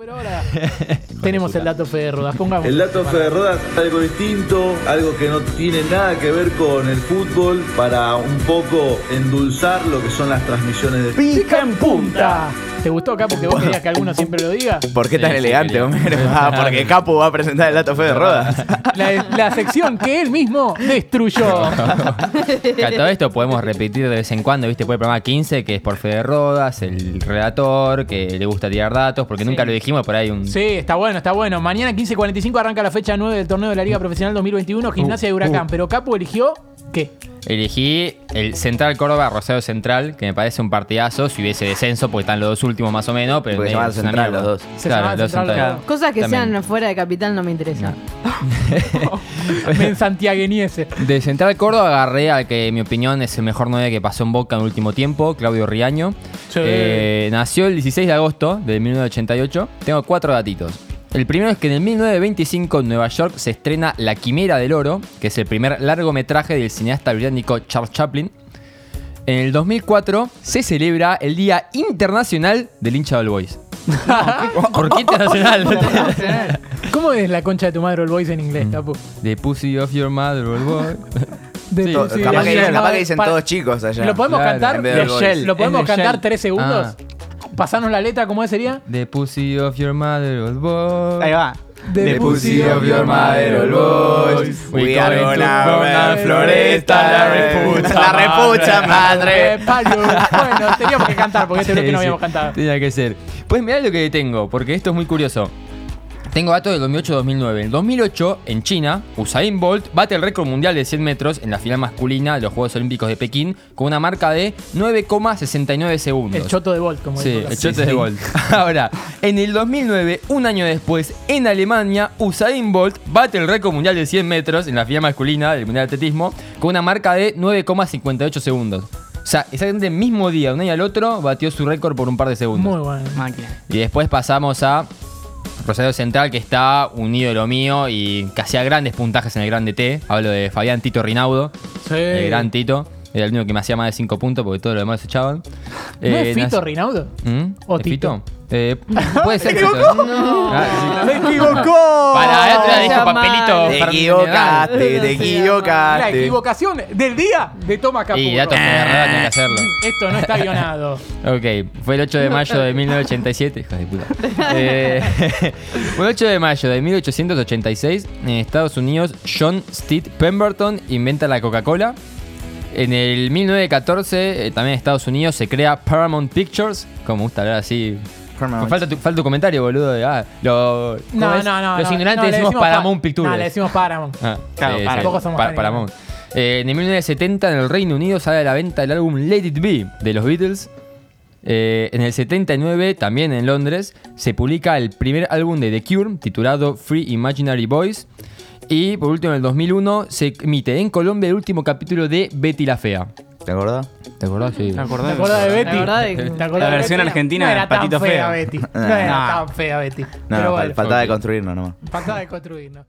pero ahora tenemos el dato Fede Rodas. Pongamos. El dato Fede Rodas es algo distinto, algo que no tiene nada que ver con el fútbol, para un poco endulzar lo que son las transmisiones de Pica en punta. ¿Te gustó acá porque vos querías que alguno siempre lo diga? ¿Por qué tan Sí, sí, elegante, quería. Homero? Ah, porque Capu va a presentar el dato fe de rodas. La, la sección que él mismo destruyó. Que a todo esto podemos repetir de vez en cuando, ¿viste? Por el programa 15, que es por Fede Rodas, el relator, que le gusta tirar datos, porque nunca lo dijimos, por ahí un. Sí, está bueno, está bueno. Mañana 15.45 arranca la fecha 9 del torneo de la Liga Profesional 2021, Gimnasia de Huracán. Pero Capu eligió, ¿qué? Elegí el Central Córdoba, Rosario Central, que me parece un partidazo si hubiese descenso, porque están los dos últimos más o menos. Pero Porque una Central los dos. Se los Central Central. los dos. Cosas que También. sean fuera de capital no me interesan. Men santiagueniese. De Central Córdoba agarré al que, en mi opinión, es el mejor 9 que pasó en Boca en el último tiempo, Claudio Riaño. Sí. Eh, nació el 16 de agosto de 1988. Tengo cuatro datitos. El primero es que en el 1925 en Nueva York se estrena La Quimera del Oro, que es el primer largometraje del cineasta británico Charles Chaplin. En el 2004 se celebra el Día Internacional del hincha del Boys. ¿Por qué internacional? ¿Cómo es la concha de tu madre el voice en inglés, Capu? The pussy of your mother, old boy. De Sí. sí, capaz, que, de- capaz que dicen todos chicos allá. ¿Lo podemos Claro, cantar? ¿Lo Boys. ¿Lo podemos cantar tres segundos? Ah. Pasarnos la letra, ¿cómo sería? The pussy of your mother, old boy. Ahí va. The pussy of your mother, old boys. We are going gonna Floresta, Floresta, la repucha, la repucha, madre. Bueno, teníamos que cantar porque este bloque no Sí, habíamos sí, cantado. Tenía que ser. Pues mirá lo que tengo, porque esto es muy curioso. Tengo datos del 2008-2009. En 2008, en China, Usain Bolt bate el récord mundial de 100 metros en la final masculina de los Juegos Olímpicos de Pekín con una marca de 9,69 segundos. El choto de Bolt, como Sí, el Capu. chote de Bolt. Ahora, en el 2009, un año después, en Alemania, Usain Bolt bate el récord mundial de 100 metros en la final masculina del Mundial de Atletismo con una marca de 9,58 segundos. O sea, exactamente el mismo día, un año al otro, batió su récord por un par de segundos. Muy bueno. Máquina. Y después pasamos a Rosario Central, que está un ídolo mío y que hacía grandes puntajes en el Grande T. Hablo de Fabián Tito Rinaudo, Sí. el gran Tito. Era el único que me hacía más de 5 puntos porque todo lo demás se echaban. ¿No Eh, es Fito nac- Rinaudo? ¿Mm? ¿O ¿Es Tito? Fito? Eh, puede ser Fito. Ah, ¡Se equivocó! Para, el otro día dijo papelito. Te equivocaste, te No La equivocaste. equivocación del día de Toma Capurro. Y datos de verdad tenía que hacerlo. Esto no está guionado. Ok, fue el 8 de mayo de 1987, hija de puta. Eh, fue el 8 de mayo de 1886 en Estados Unidos, John Steed Pemberton inventa la Coca-Cola. En el 1914, eh, también en Estados Unidos, se crea Paramount Pictures. Como me gusta hablar así. Paramount. Falta tu, falta tu comentario, boludo. de, ah, lo- ¿cómo No, no, no. Los no, ignorantes no, decimos pa- Paramount Pictures. No, le decimos Paramount. Ah, Claro, sí. Tampoco somos Pa- Paramount. Eh, en el 1970 en el Reino Unido sale a la venta el álbum Let It Be de los Beatles. Eh, en el 79, también en Londres, se publica el primer álbum de The Cure titulado Free Imaginary Boys. Y por último, en el 2001 se emite en Colombia el último capítulo de Betty la Fea. ¿Te acordás? ¿Te acordás? Sí. ¿Te ¿Te acordás? acordás de Betty? La verdad es que- ¿Te acordás versión Betty? argentina no de era tan Patito fea Feo. Betty. No era No. tan fea Betty. No, Pero bueno, faltaba de construirnos nomás. faltaba de construir, ¿no?